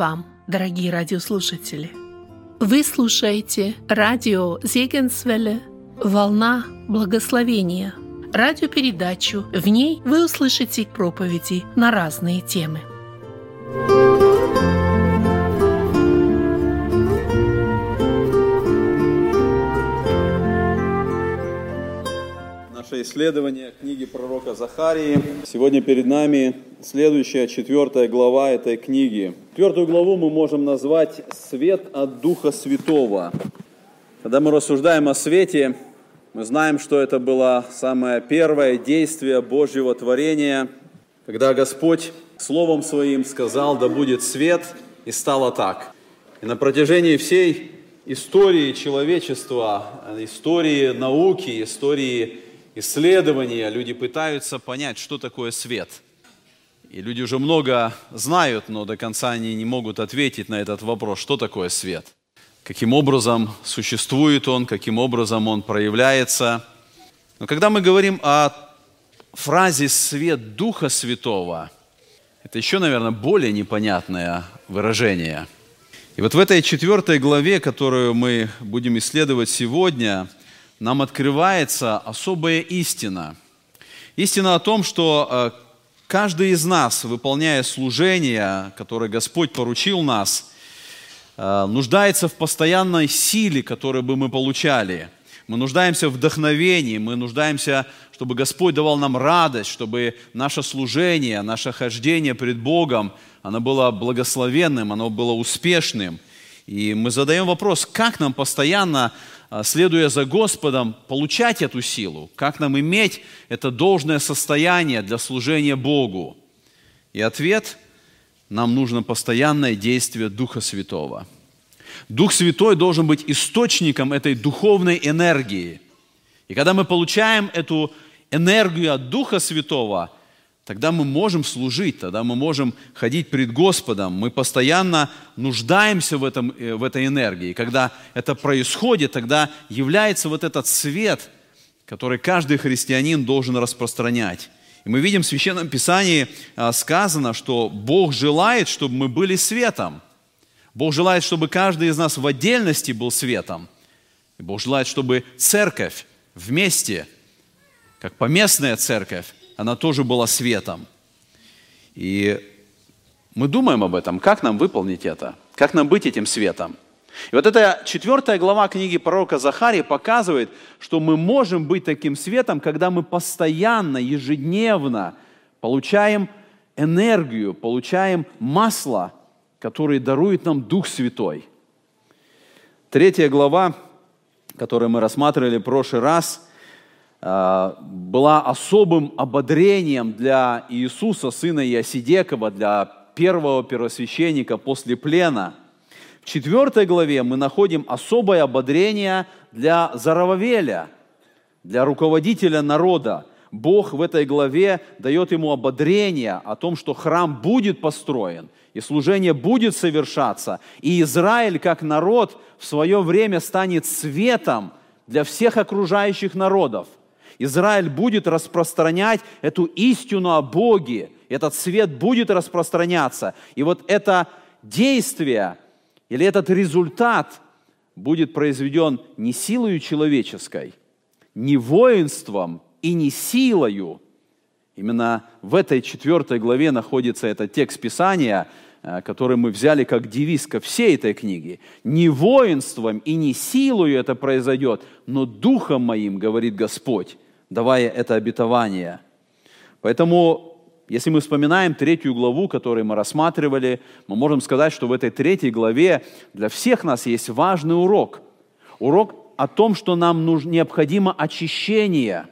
вам, дорогие радиослушатели! Вы слушаете радио Зегенсвелле «Волна благословения» радиопередачу. В ней вы услышите проповеди на разные темы. Наше исследование книги пророка Захарии. Сегодня перед нами следующая, четвертая глава этой книги. Четвертую главу мы можем назвать «Свет от Духа Святого». Когда мы рассуждаем о свете, мы знаем, что это было самое первое действие Божьего творения, когда Господь Словом Своим сказал, да будет свет, и стало так. И на протяжении всей истории человечества, истории науки, истории исследования люди пытаются понять, что такое свет. И люди уже много знают, но до конца они не могут ответить на этот вопрос, что такое свет – каким образом существует он, каким образом он проявляется. Но когда мы говорим о фразе «свет Духа Святого», это еще, наверное, более непонятное выражение. И вот в этой четвертой главе, которую мы будем исследовать сегодня, нам открывается особая истина. Истина о том, что э, каждый из нас, выполняя служение, которое Господь поручил нас – Э, нуждается в постоянной силе, которую бы мы получали. Мы нуждаемся в вдохновении, мы нуждаемся, чтобы Господь давал нам радость, чтобы наше служение, наше хождение пред Богом, оно было благословенным, оно было успешным. И мы задаем вопрос, как нам постоянно, э, следуя за Господом, получать эту силу, как нам иметь это должное состояние для служения Богу. И ответ – нам нужно постоянное действие Духа Святого. Дух Святой должен быть источником этой духовной энергии. И когда мы получаем эту энергию от Духа Святого, тогда мы можем служить, тогда мы можем ходить пред Господом. Мы постоянно нуждаемся в, этом, э, в этой энергии. Когда это происходит, тогда является вот этот свет, который каждый христианин должен распространять. И мы видим в Священном Писании а, сказано, что Бог желает, чтобы мы были светом. Бог желает, чтобы каждый из нас в отдельности был светом. И Бог желает, чтобы церковь вместе, как поместная церковь, она тоже была светом. И мы думаем об этом, как нам выполнить это, как нам быть этим светом – и вот эта четвертая глава книги пророка Захарии показывает, что мы можем быть таким светом, когда мы постоянно, ежедневно получаем энергию, получаем масло, которое дарует нам Дух Святой. Третья глава, которую мы рассматривали в прошлый раз, была особым ободрением для Иисуса, сына Иосидекова, для первого первосвященника после плена – в четвертой главе мы находим особое ободрение для Зарававеля, для руководителя народа. Бог в этой главе дает ему ободрение о том, что храм будет построен, и служение будет совершаться, и Израиль как народ в свое время станет светом для всех окружающих народов. Израиль будет распространять эту истину о Боге, этот свет будет распространяться. И вот это действие – или этот результат будет произведен не силою человеческой, не воинством и не силою. Именно в этой четвертой главе находится этот текст Писания, э, который мы взяли как девиз ко всей этой книге. Не воинством и не силою это произойдет, но духом моим, говорит Господь, давая это обетование. Поэтому если мы вспоминаем третью главу, которую мы рассматривали, мы можем сказать, что в этой третьей главе для всех нас есть важный урок. Урок о том, что нам нужно, необходимо очищение.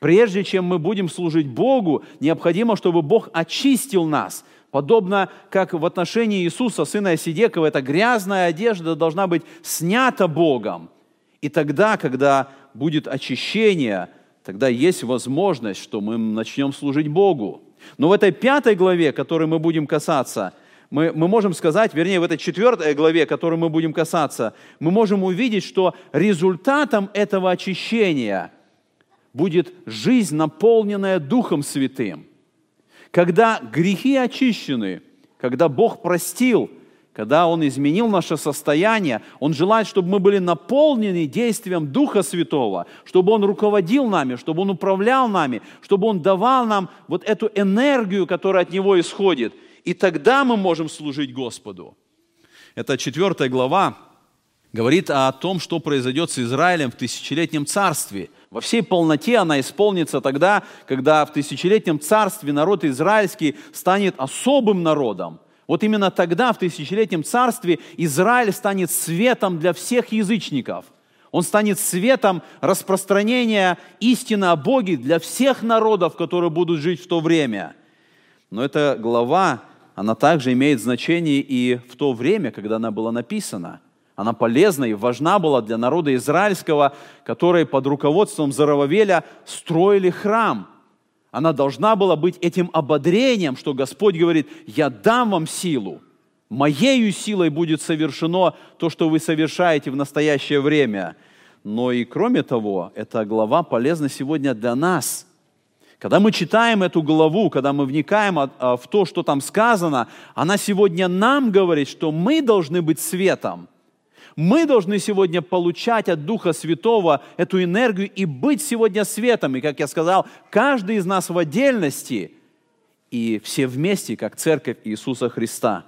Прежде чем мы будем служить Богу, необходимо, чтобы Бог очистил нас. Подобно как в отношении Иисуса, сына Осидекова, эта грязная одежда должна быть снята Богом. И тогда, когда будет очищение, тогда есть возможность, что мы начнем служить Богу. Но в этой пятой главе, которой мы будем касаться, мы, мы можем сказать, вернее, в этой четвертой главе, которой мы будем касаться, мы можем увидеть, что результатом этого очищения будет жизнь, наполненная Духом Святым. Когда грехи очищены, когда Бог простил, когда Он изменил наше состояние, Он желает, чтобы мы были наполнены действием Духа Святого, чтобы Он руководил нами, чтобы Он управлял нами, чтобы Он давал нам вот эту энергию, которая от Него исходит. И тогда мы можем служить Господу. Это четвертая глава говорит о том, что произойдет с Израилем в тысячелетнем царстве. Во всей полноте она исполнится тогда, когда в тысячелетнем царстве народ израильский станет особым народом. Вот именно тогда, в тысячелетнем царстве, Израиль станет светом для всех язычников. Он станет светом распространения истины о Боге для всех народов, которые будут жить в то время. Но эта глава, она также имеет значение и в то время, когда она была написана – она полезна и важна была для народа израильского, который под руководством Зарававеля строили храм. Она должна была быть этим ободрением, что Господь говорит, я дам вам силу, моею силой будет совершено то, что вы совершаете в настоящее время. Но и кроме того, эта глава полезна сегодня для нас – когда мы читаем эту главу, когда мы вникаем в то, что там сказано, она сегодня нам говорит, что мы должны быть светом. Мы должны сегодня получать от Духа Святого эту энергию и быть сегодня светом. И, как я сказал, каждый из нас в отдельности и все вместе, как Церковь Иисуса Христа.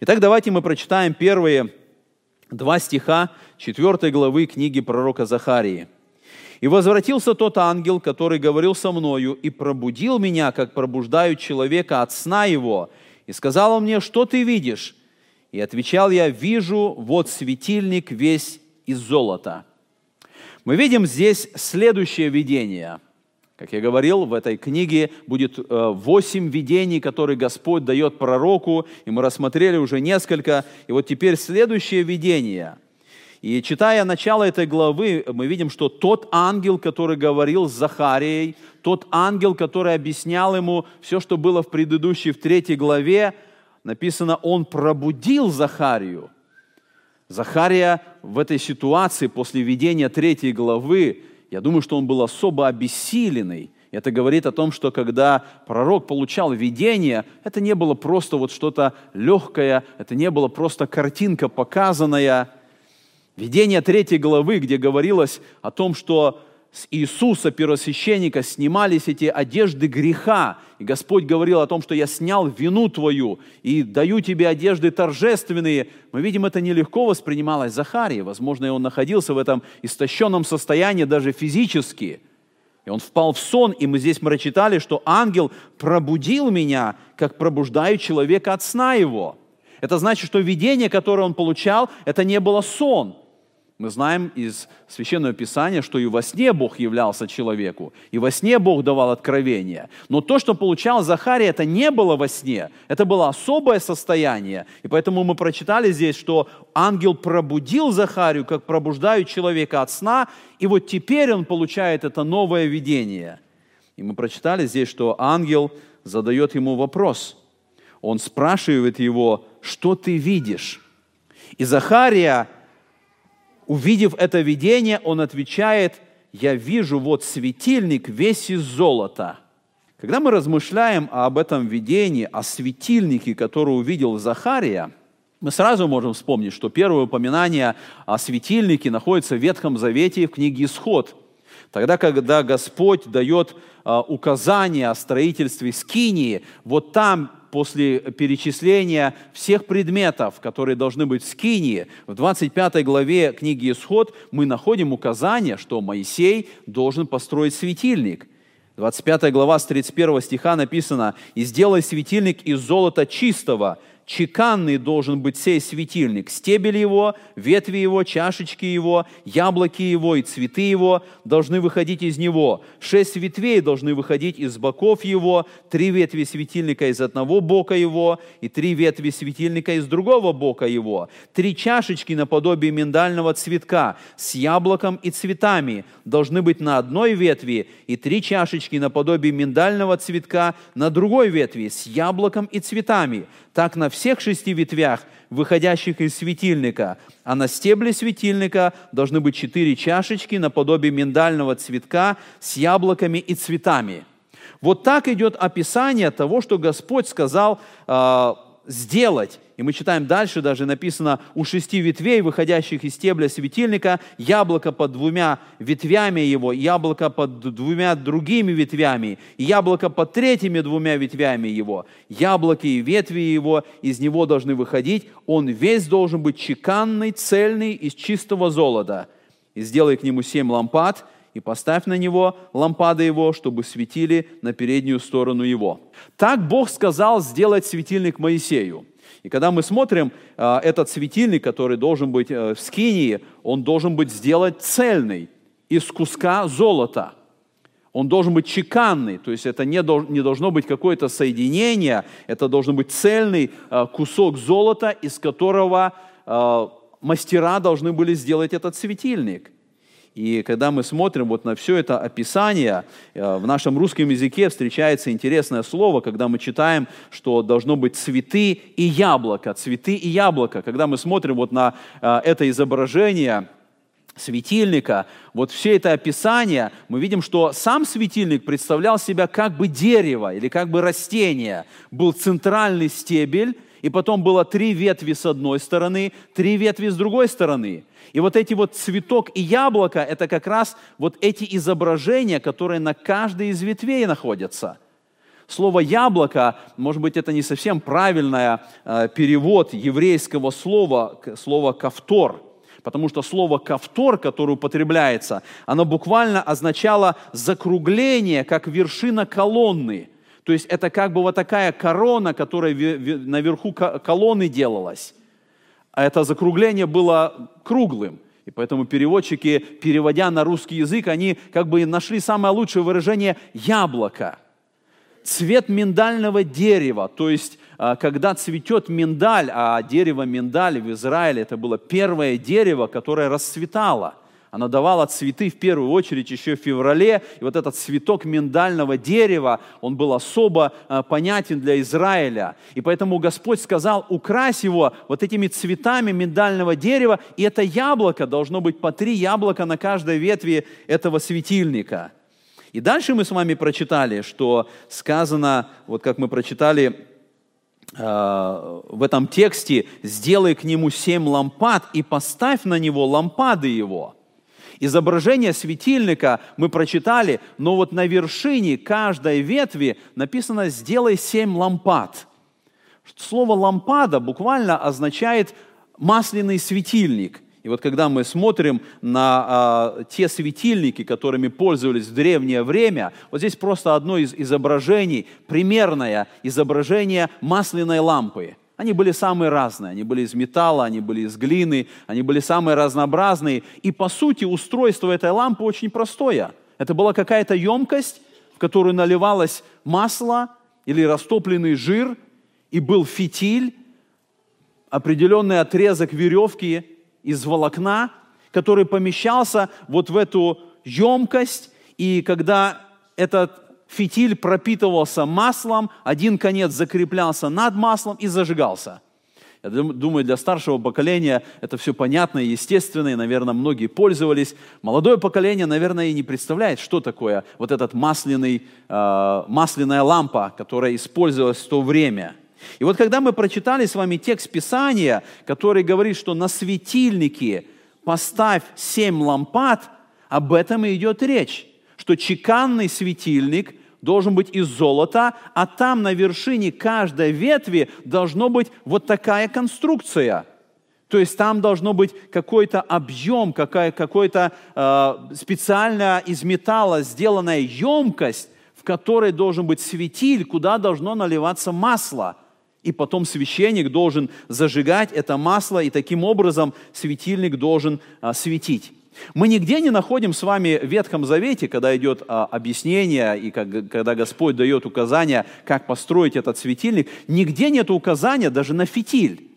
Итак, давайте мы прочитаем первые два стиха четвертой главы книги пророка Захарии. «И возвратился тот ангел, который говорил со мною, и пробудил меня, как пробуждают человека от сна его, и сказал он мне, что ты видишь? И отвечал я, вижу, вот светильник весь из золота. Мы видим здесь следующее видение. Как я говорил, в этой книге будет э, восемь видений, которые Господь дает пророку, и мы рассмотрели уже несколько. И вот теперь следующее видение. И читая начало этой главы, мы видим, что тот ангел, который говорил с Захарией, тот ангел, который объяснял ему все, что было в предыдущей, в третьей главе, написано, он пробудил Захарию. Захария в этой ситуации после видения третьей главы, я думаю, что он был особо обессиленный. Это говорит о том, что когда пророк получал видение, это не было просто вот что-то легкое, это не было просто картинка показанная. Видение третьей главы, где говорилось о том, что с Иисуса, первосвященника, снимались эти одежды греха. И Господь говорил о том, что я снял вину твою и даю тебе одежды торжественные. Мы видим, это нелегко воспринималось Захарии. Возможно, он находился в этом истощенном состоянии даже физически. И он впал в сон, и мы здесь прочитали, что ангел пробудил меня, как пробуждает человека от сна его. Это значит, что видение, которое он получал, это не было сон – мы знаем из Священного Писания, что и во сне Бог являлся человеку, и во сне Бог давал откровение. Но то, что получал Захария, это не было во сне, это было особое состояние. И поэтому мы прочитали здесь, что ангел пробудил Захарию, как пробуждают человека от сна, и вот теперь он получает это новое видение. И мы прочитали здесь, что ангел задает ему вопрос. Он спрашивает его, что ты видишь? И Захария увидев это видение, он отвечает, я вижу вот светильник весь из золота. Когда мы размышляем об этом видении, о светильнике, который увидел Захария, мы сразу можем вспомнить, что первое упоминание о светильнике находится в Ветхом Завете в книге «Исход». Тогда, когда Господь дает а, указания о строительстве скинии, вот там после перечисления всех предметов, которые должны быть в Скинии, в 25 главе книги Исход мы находим указание, что Моисей должен построить светильник. 25 глава с 31 стиха написано «И сделай светильник из золота чистого, чеканный должен быть сей светильник, стебель его, ветви его, чашечки его, яблоки его и цветы его должны выходить из него. Шесть ветвей должны выходить из боков его, три ветви светильника из одного бока его и три ветви светильника из другого бока его. Три чашечки наподобие миндального цветка с яблоком и цветами должны быть на одной ветви, и три чашечки наподобие миндального цветка на другой ветви с яблоком и цветами так на всех шести ветвях, выходящих из светильника, а на стебле светильника должны быть четыре чашечки наподобие миндального цветка с яблоками и цветами. Вот так идет описание того, что Господь сказал э, сделать. И мы читаем дальше, даже написано, у шести ветвей, выходящих из стебля светильника, яблоко под двумя ветвями его, яблоко под двумя другими ветвями, яблоко под третьими двумя ветвями его. Яблоки и ветви его из него должны выходить, он весь должен быть чеканный, цельный, из чистого золота. И сделай к нему семь лампад, и поставь на него лампады его, чтобы светили на переднюю сторону его. Так Бог сказал сделать светильник Моисею – и когда мы смотрим э, этот светильник, который должен быть э, в скинии, он должен быть сделан цельный, из куска золота. Он должен быть чеканный, то есть это не, не должно быть какое-то соединение, это должен быть цельный э, кусок золота, из которого э, мастера должны были сделать этот светильник. И когда мы смотрим вот на все это описание, э, в нашем русском языке встречается интересное слово, когда мы читаем, что должно быть цветы и яблоко, цветы и яблоко. Когда мы смотрим вот на э, это изображение, светильника, вот все это описание, мы видим, что сам светильник представлял себя как бы дерево или как бы растение. Был центральный стебель, и потом было три ветви с одной стороны, три ветви с другой стороны. И вот эти вот цветок и яблоко, это как раз вот эти изображения, которые на каждой из ветвей находятся. Слово «яблоко», может быть, это не совсем правильный э, перевод еврейского слова, слова «кавтор», потому что слово «кавтор», которое употребляется, оно буквально означало закругление, как вершина колонны. То есть это как бы вот такая корона, которая наверху колонны делалась а это закругление было круглым. И поэтому переводчики, переводя на русский язык, они как бы нашли самое лучшее выражение «яблоко». Цвет миндального дерева, то есть а, когда цветет миндаль, а дерево миндаль в Израиле это было первое дерево, которое расцветало – она давала цветы в первую очередь еще в феврале. И вот этот цветок миндального дерева, он был особо э, понятен для Израиля. И поэтому Господь сказал, укрась его вот этими цветами миндального дерева, и это яблоко, должно быть по три яблока на каждой ветви этого светильника. И дальше мы с вами прочитали, что сказано, вот как мы прочитали э, в этом тексте, сделай к нему семь лампад и поставь на него лампады его. Изображение светильника мы прочитали, но вот на вершине каждой ветви написано «сделай семь лампад». Слово «лампада» буквально означает масляный светильник. И вот когда мы смотрим на а, те светильники, которыми пользовались в древнее время, вот здесь просто одно из изображений, примерное изображение масляной лампы – они были самые разные. Они были из металла, они были из глины, они были самые разнообразные. И по сути устройство этой лампы очень простое. Это была какая-то емкость, в которую наливалось масло или растопленный жир, и был фитиль, определенный отрезок веревки из волокна, который помещался вот в эту емкость, и когда этот фитиль пропитывался маслом, один конец закреплялся над маслом и зажигался. Я думаю, для старшего поколения это все понятно и естественно, и, наверное, многие пользовались. Молодое поколение, наверное, и не представляет, что такое вот этот масляный, э, масляная лампа, которая использовалась в то время. И вот когда мы прочитали с вами текст Писания, который говорит, что на светильнике поставь семь лампад, об этом и идет речь, что чеканный светильник – должен быть из золота, а там на вершине каждой ветви должно быть вот такая конструкция. То есть там должно быть какой-то объем, какая, какой-то э, специально из металла сделанная емкость, в которой должен быть светиль, куда должно наливаться масло. И потом священник должен зажигать это масло, и таким образом светильник должен э, светить. Мы нигде не находим с вами в Ветхом Завете, когда идет а, объяснение и как, когда Господь дает указания, как построить этот светильник, нигде нет указания даже на фитиль.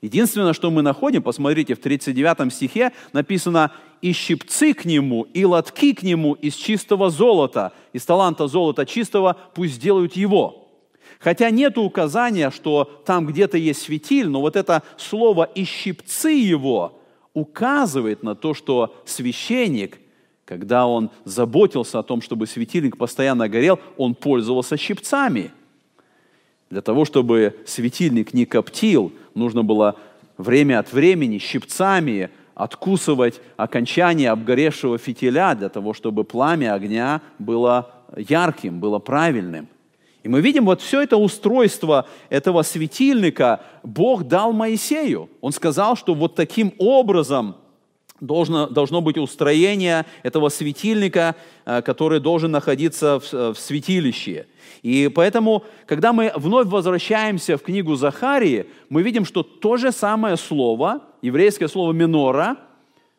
Единственное, что мы находим, посмотрите, в 39 стихе написано «И щипцы к нему, и лотки к нему из чистого золота, из таланта золота чистого пусть делают его». Хотя нет указания, что там где-то есть светиль, но вот это слово «и щипцы его» указывает на то, что священник, когда он заботился о том, чтобы светильник постоянно горел, он пользовался щипцами. Для того, чтобы светильник не коптил, нужно было время от времени щипцами откусывать окончание обгоревшего фитиля для того, чтобы пламя огня было ярким, было правильным. И мы видим вот все это устройство этого светильника Бог дал Моисею. Он сказал, что вот таким образом должно, должно быть устроение этого светильника, э, который должен находиться в, в святилище. И поэтому, когда мы вновь возвращаемся в книгу Захарии, мы видим, что то же самое слово, еврейское слово «минора»,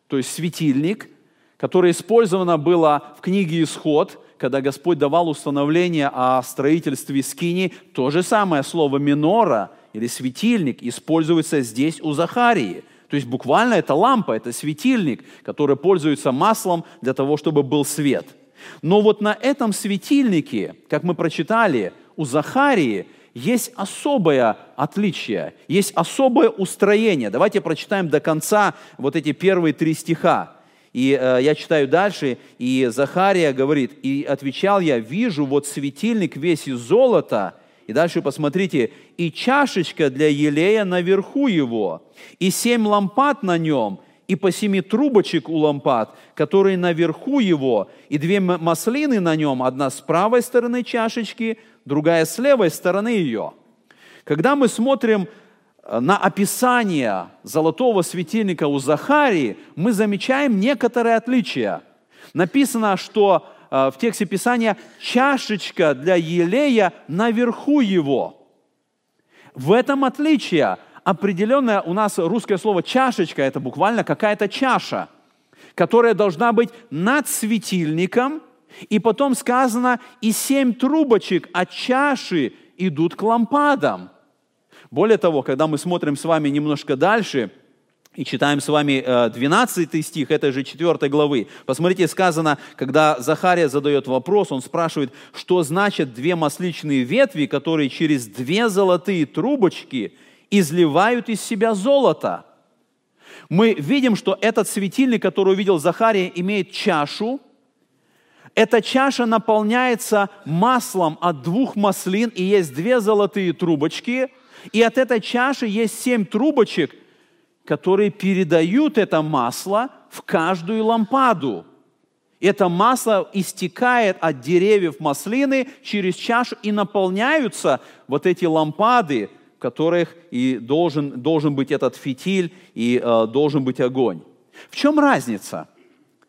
то есть светильник, которое использовано было в книге «Исход», когда Господь давал установление о строительстве скини, то же самое слово «минора» или «светильник» используется здесь у Захарии. То есть буквально это лампа, это светильник, который пользуется маслом для того, чтобы был свет. Но вот на этом светильнике, как мы прочитали, у Захарии есть особое отличие, есть особое устроение. Давайте прочитаем до конца вот эти первые три стиха. И э, я читаю дальше, и Захария говорит, «И отвечал я, вижу вот светильник весь из золота». И дальше посмотрите, «И чашечка для елея наверху его, и семь лампад на нем, и по семи трубочек у лампад, которые наверху его, и две маслины на нем, одна с правой стороны чашечки, другая с левой стороны ее». Когда мы смотрим на описание золотого светильника у Захарии мы замечаем некоторые отличия. Написано, что э, в тексте Писания чашечка для елея наверху его. В этом отличие определенное у нас русское слово чашечка, это буквально какая-то чаша, которая должна быть над светильником, и потом сказано, и семь трубочек от чаши идут к лампадам. Более того, когда мы смотрим с вами немножко дальше, и читаем с вами 12 э, стих этой же 4 главы. Посмотрите, сказано, когда Захария задает вопрос, он спрашивает, что значит две масличные ветви, которые через две золотые трубочки изливают из себя золото. Мы видим, что этот светильник, который увидел Захария, имеет чашу. Эта чаша наполняется маслом от двух маслин, и есть две золотые трубочки – и от этой чаши есть семь трубочек, которые передают это масло в каждую лампаду. Это масло истекает от деревьев маслины через чашу и наполняются вот эти лампады, в которых и должен, должен быть этот фитиль и э, должен быть огонь. В чем разница?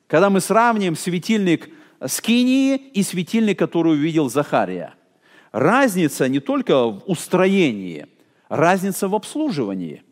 Когда мы сравним светильник Скинии и светильник, который увидел Захария. Разница не только в устроении – разница в обслуживании.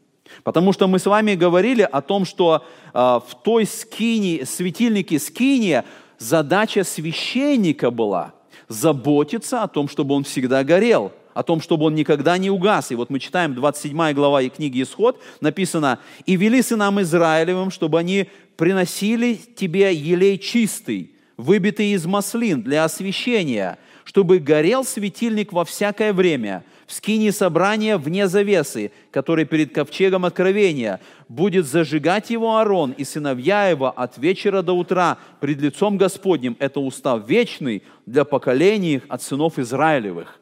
Потому что мы с вами говорили о том, что э, в той скине, светильнике скиния задача священника была заботиться о том, чтобы он всегда горел, о том, чтобы он никогда не угас. И вот мы читаем 27 глава книги «Исход», написано, «И вели сынам Израилевым, чтобы они приносили тебе елей чистый, выбитый из маслин для освящения, чтобы горел светильник во всякое время, в скине собрания вне завесы, который перед ковчегом откровения, будет зажигать его Аарон и сыновья его от вечера до утра пред лицом Господним. Это устав вечный для поколений от сынов Израилевых.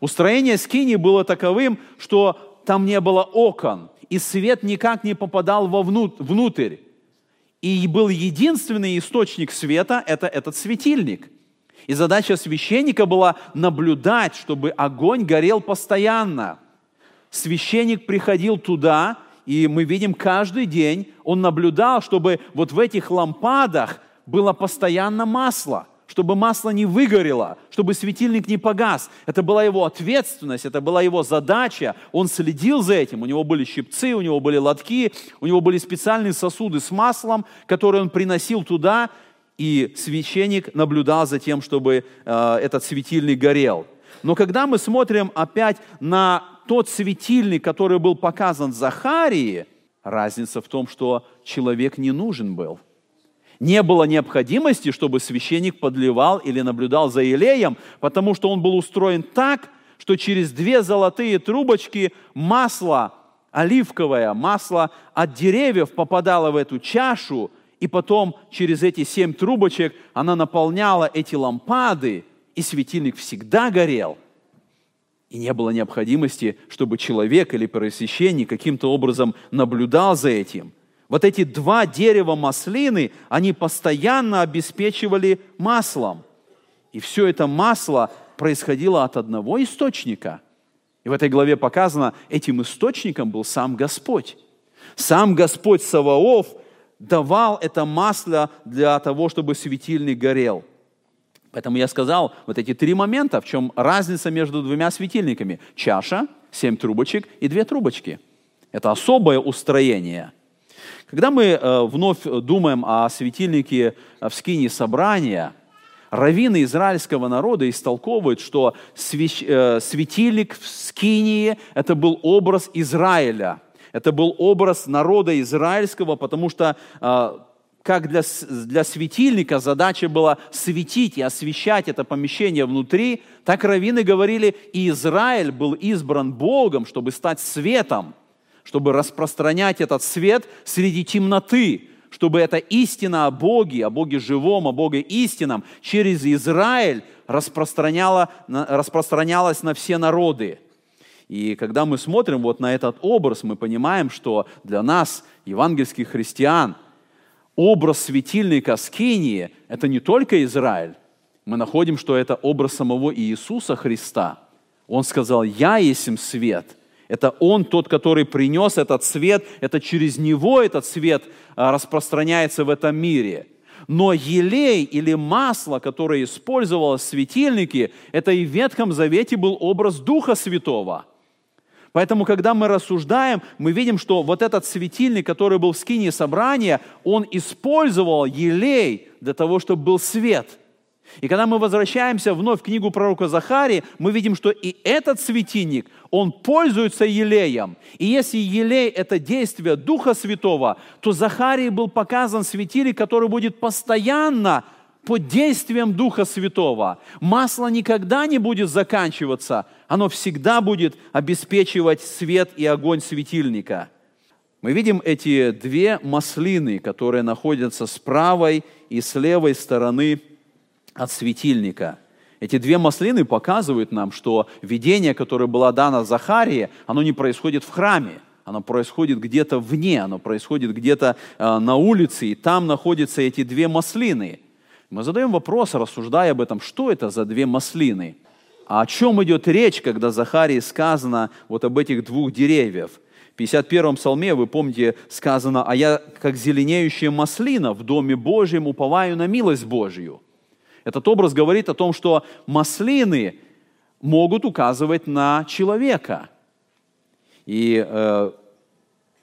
Устроение скини было таковым, что там не было окон, и свет никак не попадал вовнутрь. И был единственный источник света – это этот светильник – и задача священника была наблюдать, чтобы огонь горел постоянно. Священник приходил туда, и мы видим каждый день, он наблюдал, чтобы вот в этих лампадах было постоянно масло, чтобы масло не выгорело, чтобы светильник не погас. Это была его ответственность, это была его задача. Он следил за этим. У него были щипцы, у него были лотки, у него были специальные сосуды с маслом, которые он приносил туда, и священник наблюдал за тем, чтобы э, этот светильник горел. Но когда мы смотрим опять на тот светильник, который был показан Захарии, разница в том, что человек не нужен был. Не было необходимости, чтобы священник подливал или наблюдал за Илеем, потому что он был устроен так, что через две золотые трубочки масло оливковое, масло от деревьев попадало в эту чашу, и потом через эти семь трубочек она наполняла эти лампады, и светильник всегда горел. И не было необходимости, чтобы человек или первосвященник каким-то образом наблюдал за этим. Вот эти два дерева маслины, они постоянно обеспечивали маслом. И все это масло происходило от одного источника. И в этой главе показано, этим источником был сам Господь. Сам Господь Саваоф давал это масло для того, чтобы светильник горел. Поэтому я сказал вот эти три момента, в чем разница между двумя светильниками. Чаша, семь трубочек и две трубочки. Это особое устроение. Когда мы э, вновь думаем о светильнике в скине собрания, раввины израильского народа истолковывают, что э, светильник в скинии – это был образ Израиля – это был образ народа израильского, потому что а, как для, для светильника задача была светить и освещать это помещение внутри, так раввины говорили, и Израиль был избран Богом, чтобы стать светом, чтобы распространять этот свет среди темноты, чтобы эта истина о Боге, о Боге живом, о Боге истинном через Израиль распространяла, распространялась на все народы. И когда мы смотрим вот на этот образ, мы понимаем, что для нас, евангельских христиан, образ светильника Скинии – это не только Израиль. Мы находим, что это образ самого Иисуса Христа. Он сказал, «Я есть им свет». Это Он тот, который принес этот свет, это через Него этот свет а, распространяется в этом мире. Но елей или масло, которое использовалось в светильнике, это и в Ветхом Завете был образ Духа Святого – Поэтому, когда мы рассуждаем, мы видим, что вот этот светильник, который был в скине собрания, он использовал елей для того, чтобы был свет. И когда мы возвращаемся вновь в книгу пророка Захарии, мы видим, что и этот светильник, он пользуется елеем. И если елей – это действие Духа Святого, то Захарии был показан светильник, который будет постоянно под действием Духа Святого. Масло никогда не будет заканчиваться, оно всегда будет обеспечивать свет и огонь светильника. Мы видим эти две маслины, которые находятся с правой и с левой стороны от светильника. Эти две маслины показывают нам, что видение, которое было дано Захарии, оно не происходит в храме, оно происходит где-то вне, оно происходит где-то э, на улице, и там находятся эти две маслины – мы задаем вопрос, рассуждая об этом, что это за две маслины? А о чем идет речь, когда Захарии сказано вот об этих двух деревьях? В 51-м псалме, вы помните, сказано, «А я, как зеленеющая маслина, в доме Божьем уповаю на милость Божью». Этот образ говорит о том, что маслины могут указывать на человека. И э,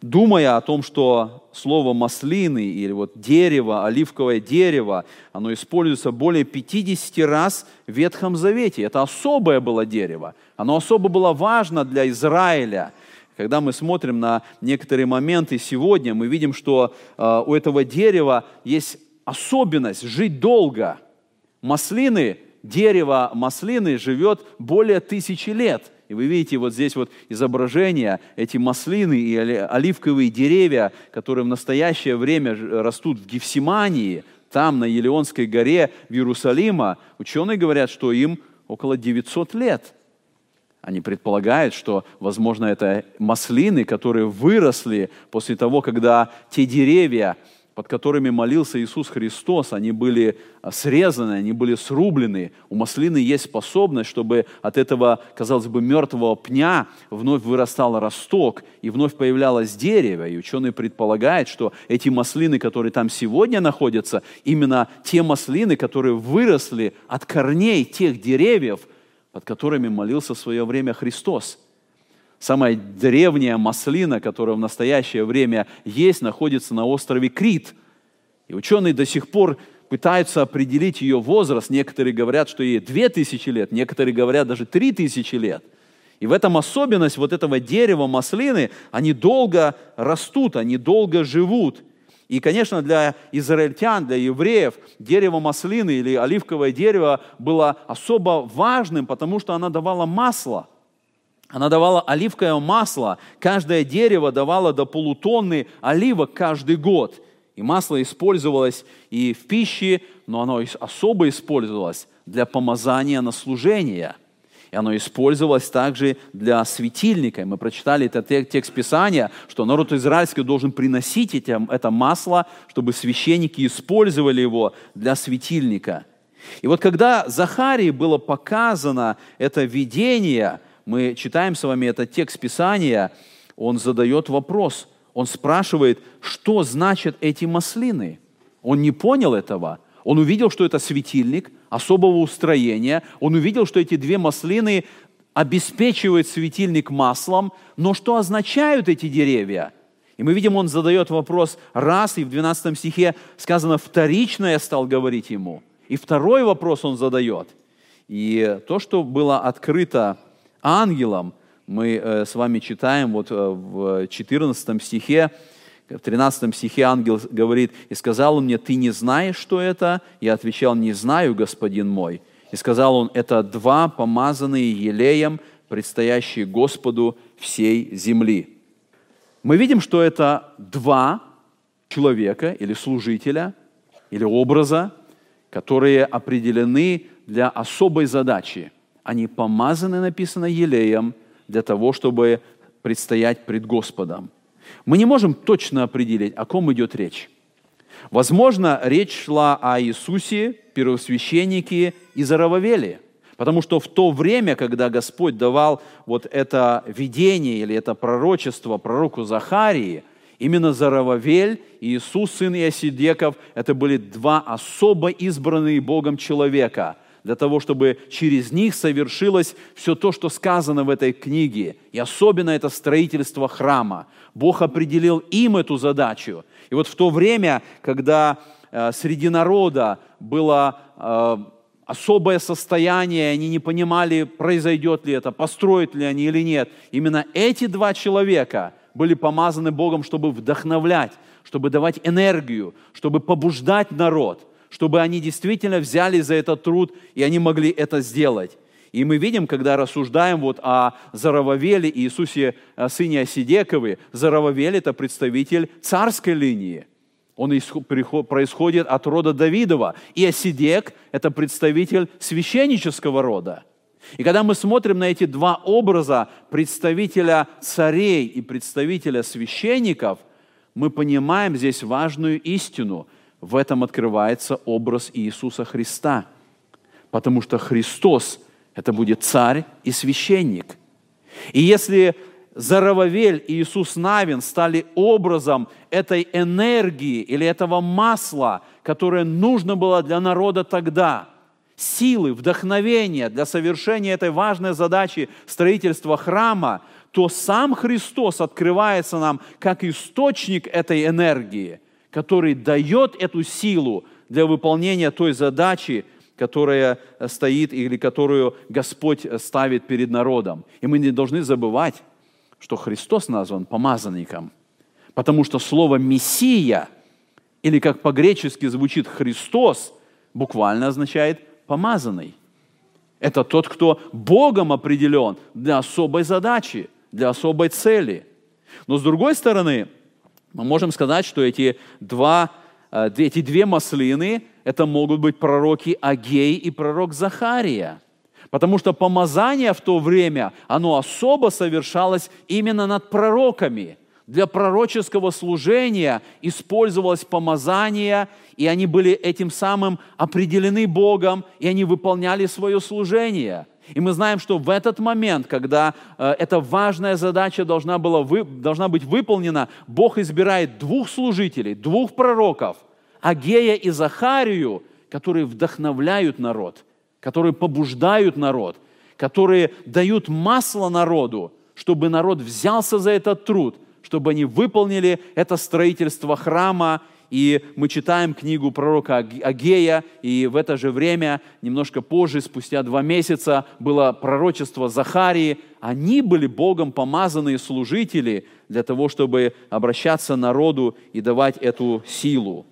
думая о том, что слово маслины или вот дерево, оливковое дерево, оно используется более 50 раз в Ветхом Завете. Это особое было дерево. Оно особо было важно для Израиля. Когда мы смотрим на некоторые моменты сегодня, мы видим, что э, у этого дерева есть особенность жить долго. Маслины, дерево маслины живет более тысячи лет – и вы видите вот здесь вот изображение, эти маслины и оливковые деревья, которые в настоящее время растут в Гефсимании, там, на Елеонской горе в Иерусалима. Ученые говорят, что им около 900 лет. Они предполагают, что, возможно, это маслины, которые выросли после того, когда те деревья, под которыми молился Иисус Христос, они были а, срезаны, они были срублены. У маслины есть способность, чтобы от этого, казалось бы, мертвого пня вновь вырастал росток и вновь появлялось дерево. И ученые предполагают, что эти маслины, которые там сегодня находятся, именно те маслины, которые выросли от корней тех деревьев, под которыми молился в свое время Христос – Самая древняя маслина, которая в настоящее время есть, находится на острове Крит. И ученые до сих пор пытаются определить ее возраст. Некоторые говорят, что ей 2000 лет, некоторые говорят даже 3000 лет. И в этом особенность вот этого дерева маслины, они долго растут, они долго живут. И, конечно, для израильтян, для евреев дерево маслины или оливковое дерево было особо важным, потому что оно давало масло – она давала оливковое масло. Каждое дерево давало до полутонны оливок каждый год. И масло использовалось и в пище, но оно особо использовалось для помазания на служение. и оно использовалось также для светильника. И мы прочитали этот текст Писания, что народ израильский должен приносить это масло, чтобы священники использовали его для светильника. И вот когда Захарии было показано это видение, мы читаем с вами этот текст Писания, он задает вопрос, он спрашивает, что значат эти маслины. Он не понял этого. Он увидел, что это светильник особого устроения. Он увидел, что эти две маслины обеспечивают светильник маслом. Но что означают эти деревья? И мы видим, он задает вопрос раз, и в 12 стихе сказано «вторично я стал говорить ему». И второй вопрос он задает. И то, что было открыто ангелом, мы э, с вами читаем вот э, в 14 стихе, в 13 стихе ангел говорит, «И сказал он мне, ты не знаешь, что это?» Я отвечал, «Не знаю, господин мой». И сказал он, «Это два помазанные елеем, предстоящие Господу всей земли». Мы видим, что это два человека или служителя, или образа, которые определены для особой задачи. Они помазаны, написано, елеем, для того, чтобы предстоять пред Господом. Мы не можем точно определить, о ком идет речь. Возможно, речь шла о Иисусе, первосвященнике и Зарававеле, потому что в то время, когда Господь давал вот это видение или это пророчество пророку Захарии, именно Зарававель и Иисус, сын Иосидеков, это были два особо избранные Богом человека – для того, чтобы через них совершилось все то, что сказано в этой книге. И особенно это строительство храма. Бог определил им эту задачу. И вот в то время, когда э, среди народа было э, особое состояние, они не понимали, произойдет ли это, построят ли они или нет, именно эти два человека были помазаны Богом, чтобы вдохновлять, чтобы давать энергию, чтобы побуждать народ – чтобы они действительно взяли за этот труд, и они могли это сделать. И мы видим, когда рассуждаем вот о Зарававеле и Иисусе, э, сыне Осидековы, Зарававель – это представитель царской линии. Он происходит от рода Давидова. И Осидек – это представитель священнического рода. И когда мы смотрим на эти два образа, представителя царей и представителя священников, мы понимаем здесь важную истину – в этом открывается образ Иисуса Христа, потому что Христос – это будет царь и священник. И если Зарававель и Иисус Навин стали образом этой энергии или этого масла, которое нужно было для народа тогда, силы, вдохновения для совершения этой важной задачи строительства храма, то сам Христос открывается нам как источник этой энергии – который дает эту силу для выполнения той задачи, которая стоит или которую Господь ставит перед народом. И мы не должны забывать, что Христос назван помазанником, потому что слово «мессия» или как по-гречески звучит «Христос» буквально означает «помазанный». Это тот, кто Богом определен для особой задачи, для особой цели. Но с другой стороны, мы можем сказать, что эти, два, э, эти две маслины, это могут быть пророки Агей и пророк Захария. Потому что помазание в то время, оно особо совершалось именно над пророками. Для пророческого служения использовалось помазание, и они были этим самым определены Богом, и они выполняли свое служение – и мы знаем, что в этот момент, когда э, эта важная задача должна, была вы, должна быть выполнена, Бог избирает двух служителей, двух пророков, Агея и Захарию, которые вдохновляют народ, которые побуждают народ, которые дают масло народу, чтобы народ взялся за этот труд, чтобы они выполнили это строительство храма и мы читаем книгу пророка Агея, и в это же время, немножко позже, спустя два месяца, было пророчество Захарии. Они были Богом помазанные служители для того, чтобы обращаться народу и давать эту силу.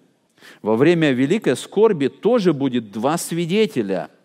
Во время великой скорби тоже будет два свидетеля –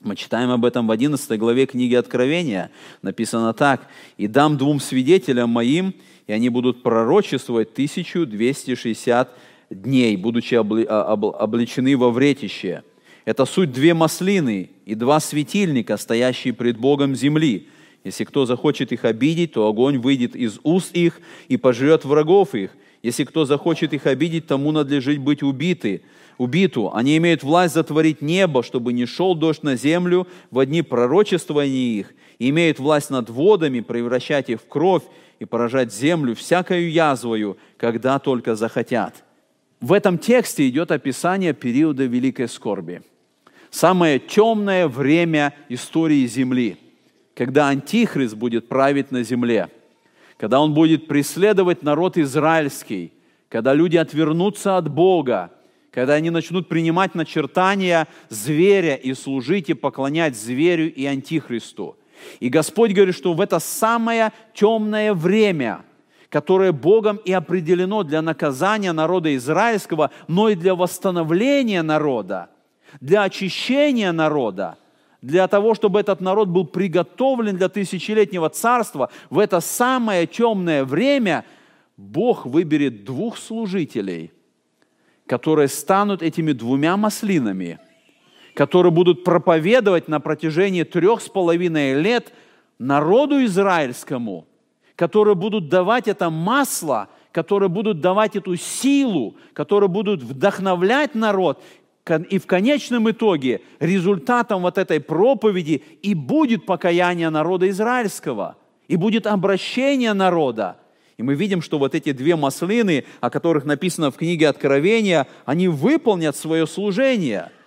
мы читаем об этом в 11 главе книги Откровения. Написано так. «И дам двум свидетелям моим, и они будут пророчествовать 1260 дней, будучи а, обличены во вретище. Это суть две маслины и два светильника, стоящие пред Богом земли. Если кто захочет их обидеть, то огонь выйдет из уст их и пожрет врагов их. Если кто захочет их обидеть, тому надлежит быть убиты, убиту. Они имеют власть затворить небо, чтобы не шел дождь на землю в одни пророчествования их, и имеют власть над водами, превращать их в кровь и поражать землю всякою язвою, когда только захотят. В этом тексте идет описание периода великой скорби. Самое темное время истории Земли, когда Антихрист будет править на земле, когда он будет преследовать народ израильский, когда люди отвернутся от Бога, когда они начнут принимать начертания зверя и служить и поклонять зверю и антихристу. И Господь говорит, что в это самое темное время, которое Богом и определено для наказания народа израильского, но и для восстановления народа, для очищения народа, для того, чтобы этот народ был приготовлен для тысячелетнего царства, в это самое темное время Бог выберет двух служителей, которые станут этими двумя маслинами – которые будут проповедовать на протяжении трех с половиной лет народу израильскому, которые будут давать это масло, которые будут давать эту силу, которые будут вдохновлять народ. И в конечном итоге результатом вот этой проповеди и будет покаяние народа израильского, и будет обращение народа. И мы видим, что вот эти две маслины, о которых написано в книге Откровения, они выполнят свое служение –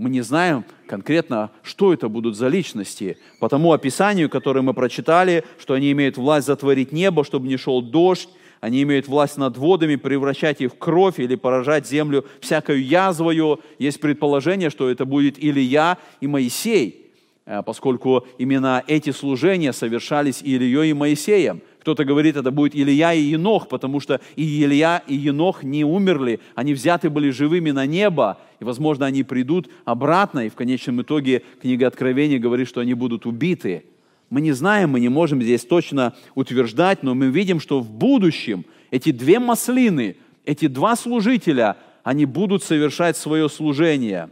мы не знаем конкретно, что это будут за личности. По тому описанию, которое мы прочитали, что они имеют власть затворить небо, чтобы не шел дождь, они имеют власть над водами, превращать их в кровь или поражать землю всякою язвою. Есть предположение, что это будет Илья и Моисей, э, поскольку именно эти служения совершались Ильей и Моисеем. Кто-то говорит, это будет Илья и Енох, потому что и Илья, и Енох не умерли, они взяты были живыми на небо, и, возможно, они придут обратно, и в конечном итоге книга Откровения говорит, что они будут убиты. Мы не знаем, мы не можем здесь точно утверждать, но мы видим, что в будущем эти две маслины, эти два служителя, они будут совершать свое служение.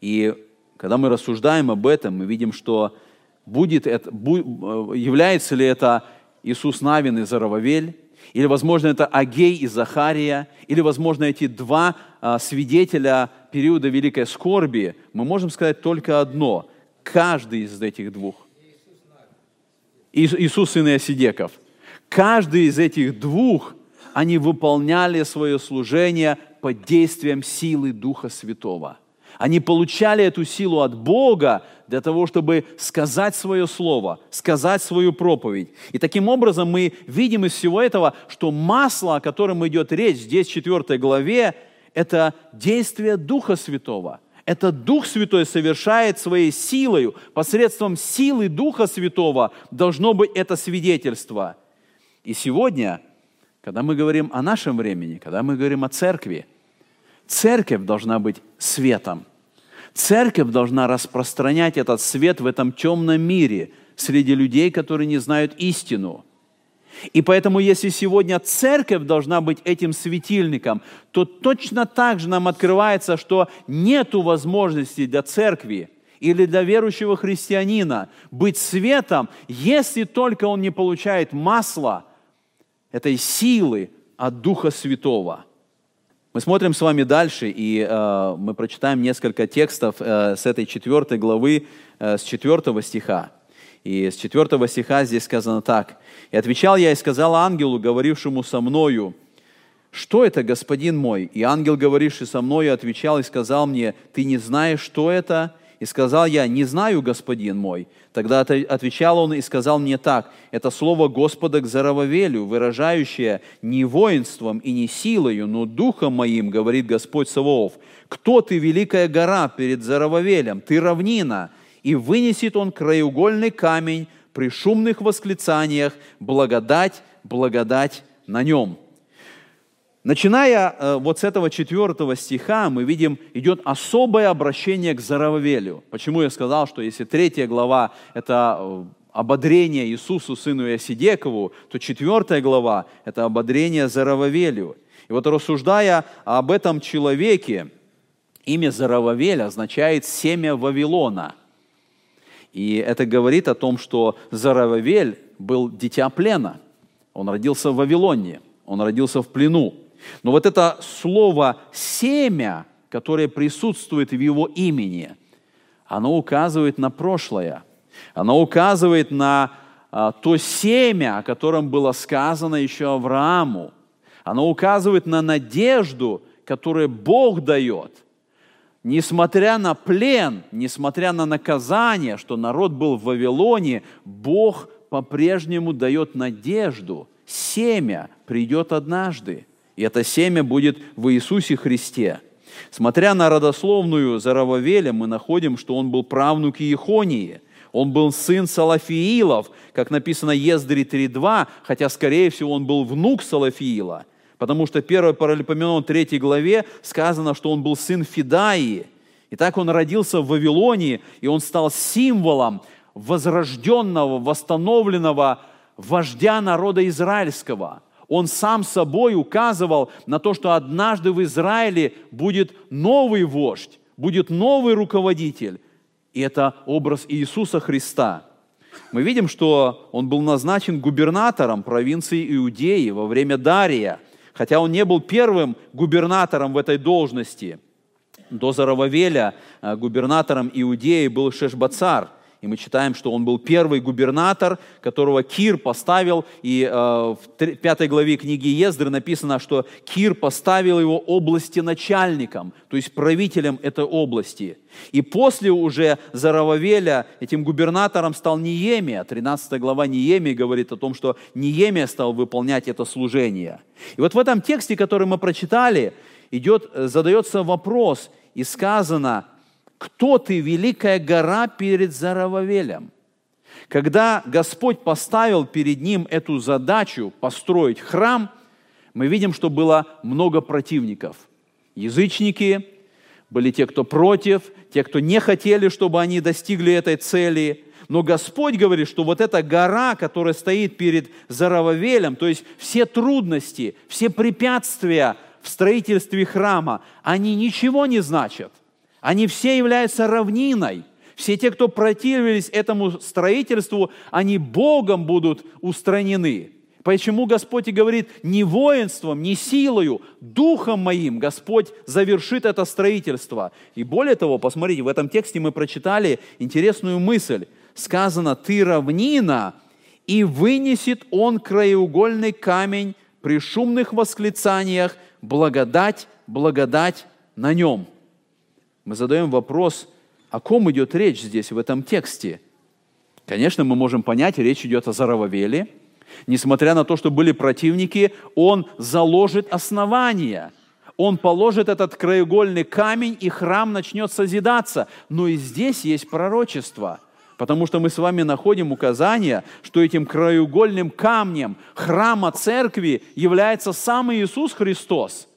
И когда мы рассуждаем об этом, мы видим, что будет это, является ли это Иисус Навин и Зарававель, или, возможно, это Агей и Захария, или, возможно, эти два а, свидетеля периода великой скорби, мы можем сказать только одно. Каждый из этих двух. Иисус, сын Иосидеков. Каждый из этих двух, они выполняли свое служение под действием силы Духа Святого – они получали эту силу от Бога для того, чтобы сказать свое слово, сказать свою проповедь. И таким образом мы видим из всего этого, что масло, о котором идет речь здесь в 4 главе, это действие Духа Святого. Это Дух Святой совершает своей силой, посредством силы Духа Святого должно быть это свидетельство. И сегодня, когда мы говорим о нашем времени, когда мы говорим о церкви, церковь должна быть светом. Церковь должна распространять этот свет в этом темном мире среди людей, которые не знают истину. И поэтому, если сегодня церковь должна быть этим светильником, то точно так же нам открывается, что нет возможности для церкви или для верующего христианина быть светом, если только он не получает масла этой силы от Духа Святого – мы смотрим с вами дальше, и э, мы прочитаем несколько текстов э, с этой четвертой главы, э, с четвертого стиха. И с четвертого стиха здесь сказано так. «И отвечал я и сказал ангелу, говорившему со мною, что это, господин мой? И ангел, говоривший со мною, отвечал и сказал мне, ты не знаешь, что это? И сказал я, не знаю, господин мой. Тогда отвечал он и сказал мне так, это слово Господа к Зарававелю, выражающее не воинством и не силою, но духом моим, говорит Господь Саваоф. Кто ты, великая гора, перед Зарававелем? Ты равнина. И вынесет он краеугольный камень при шумных восклицаниях, благодать, благодать на нем. Начиная э, вот с этого четвертого стиха, мы видим, идет особое обращение к Зарававелю. Почему я сказал, что если третья глава – это э, ободрение Иисусу, сыну Иосидекову, то четвертая глава – это ободрение Зарававелю. И вот рассуждая об этом человеке, имя Зарававель означает «семя Вавилона». И это говорит о том, что Зарававель был дитя плена. Он родился в Вавилоне, он родился в плену. Но вот это слово «семя», которое присутствует в его имени, оно указывает на прошлое. Оно указывает на а, то семя, о котором было сказано еще Аврааму. Оно указывает на надежду, которую Бог дает. Несмотря на плен, несмотря на наказание, что народ был в Вавилоне, Бог по-прежнему дает надежду. Семя придет однажды. И это семя будет в Иисусе Христе. Смотря на родословную Зарававеля, мы находим, что он был правнук Иехонии. Он был сын Салафиилов, как написано Ездри 3.2, хотя, скорее всего, он был внук Салафиила, потому что 1 Паралипоменон 3 главе сказано, что он был сын Фидаии. И так он родился в Вавилонии, и он стал символом возрожденного, восстановленного вождя народа израильского. Он сам собой указывал на то, что однажды в Израиле будет новый вождь, будет новый руководитель. И это образ Иисуса Христа. Мы видим, что он был назначен губернатором провинции Иудеи во время Дария, хотя он не был первым губернатором в этой должности. До Зарававеля э, губернатором Иудеи был Шешбацар – и мы читаем, что он был первый губернатор, которого Кир поставил. И э, в пятой главе книги Ездры написано, что Кир поставил его области начальником, то есть правителем этой области. И после уже Зарававеля этим губернатором стал Ниемия. 13 глава Ниемии говорит о том, что Ниемия стал выполнять это служение. И вот в этом тексте, который мы прочитали, идет, задается вопрос, и сказано – кто ты, великая гора перед Зарававелем? Когда Господь поставил перед ним эту задачу построить храм, мы видим, что было много противников. Язычники, были те, кто против, те, кто не хотели, чтобы они достигли этой цели. Но Господь говорит, что вот эта гора, которая стоит перед Зарававелем, то есть все трудности, все препятствия в строительстве храма, они ничего не значат – они все являются равниной. Все те, кто противились этому строительству, они Богом будут устранены. Почему Господь и говорит, не воинством, не силою, духом моим Господь завершит это строительство. И более того, посмотрите, в этом тексте мы прочитали интересную мысль. Сказано, ты равнина, и вынесет он краеугольный камень при шумных восклицаниях, благодать, благодать на нем мы задаем вопрос, о ком идет речь здесь, в этом тексте. Конечно, мы можем понять, речь идет о Зарававеле. Несмотря на то, что были противники, он заложит основания. Он положит этот краеугольный камень, и храм начнет созидаться. Но и здесь есть пророчество – Потому что мы с вами находим указание, что этим краеугольным камнем храма церкви является сам Иисус Христос.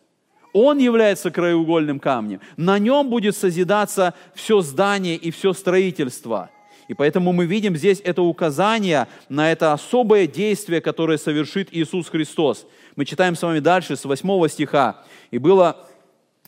Он является краеугольным камнем. На нем будет созидаться все здание и все строительство. И поэтому мы видим здесь это указание на это особое действие, которое совершит Иисус Христос. Мы читаем с вами дальше с 8 стиха. «И было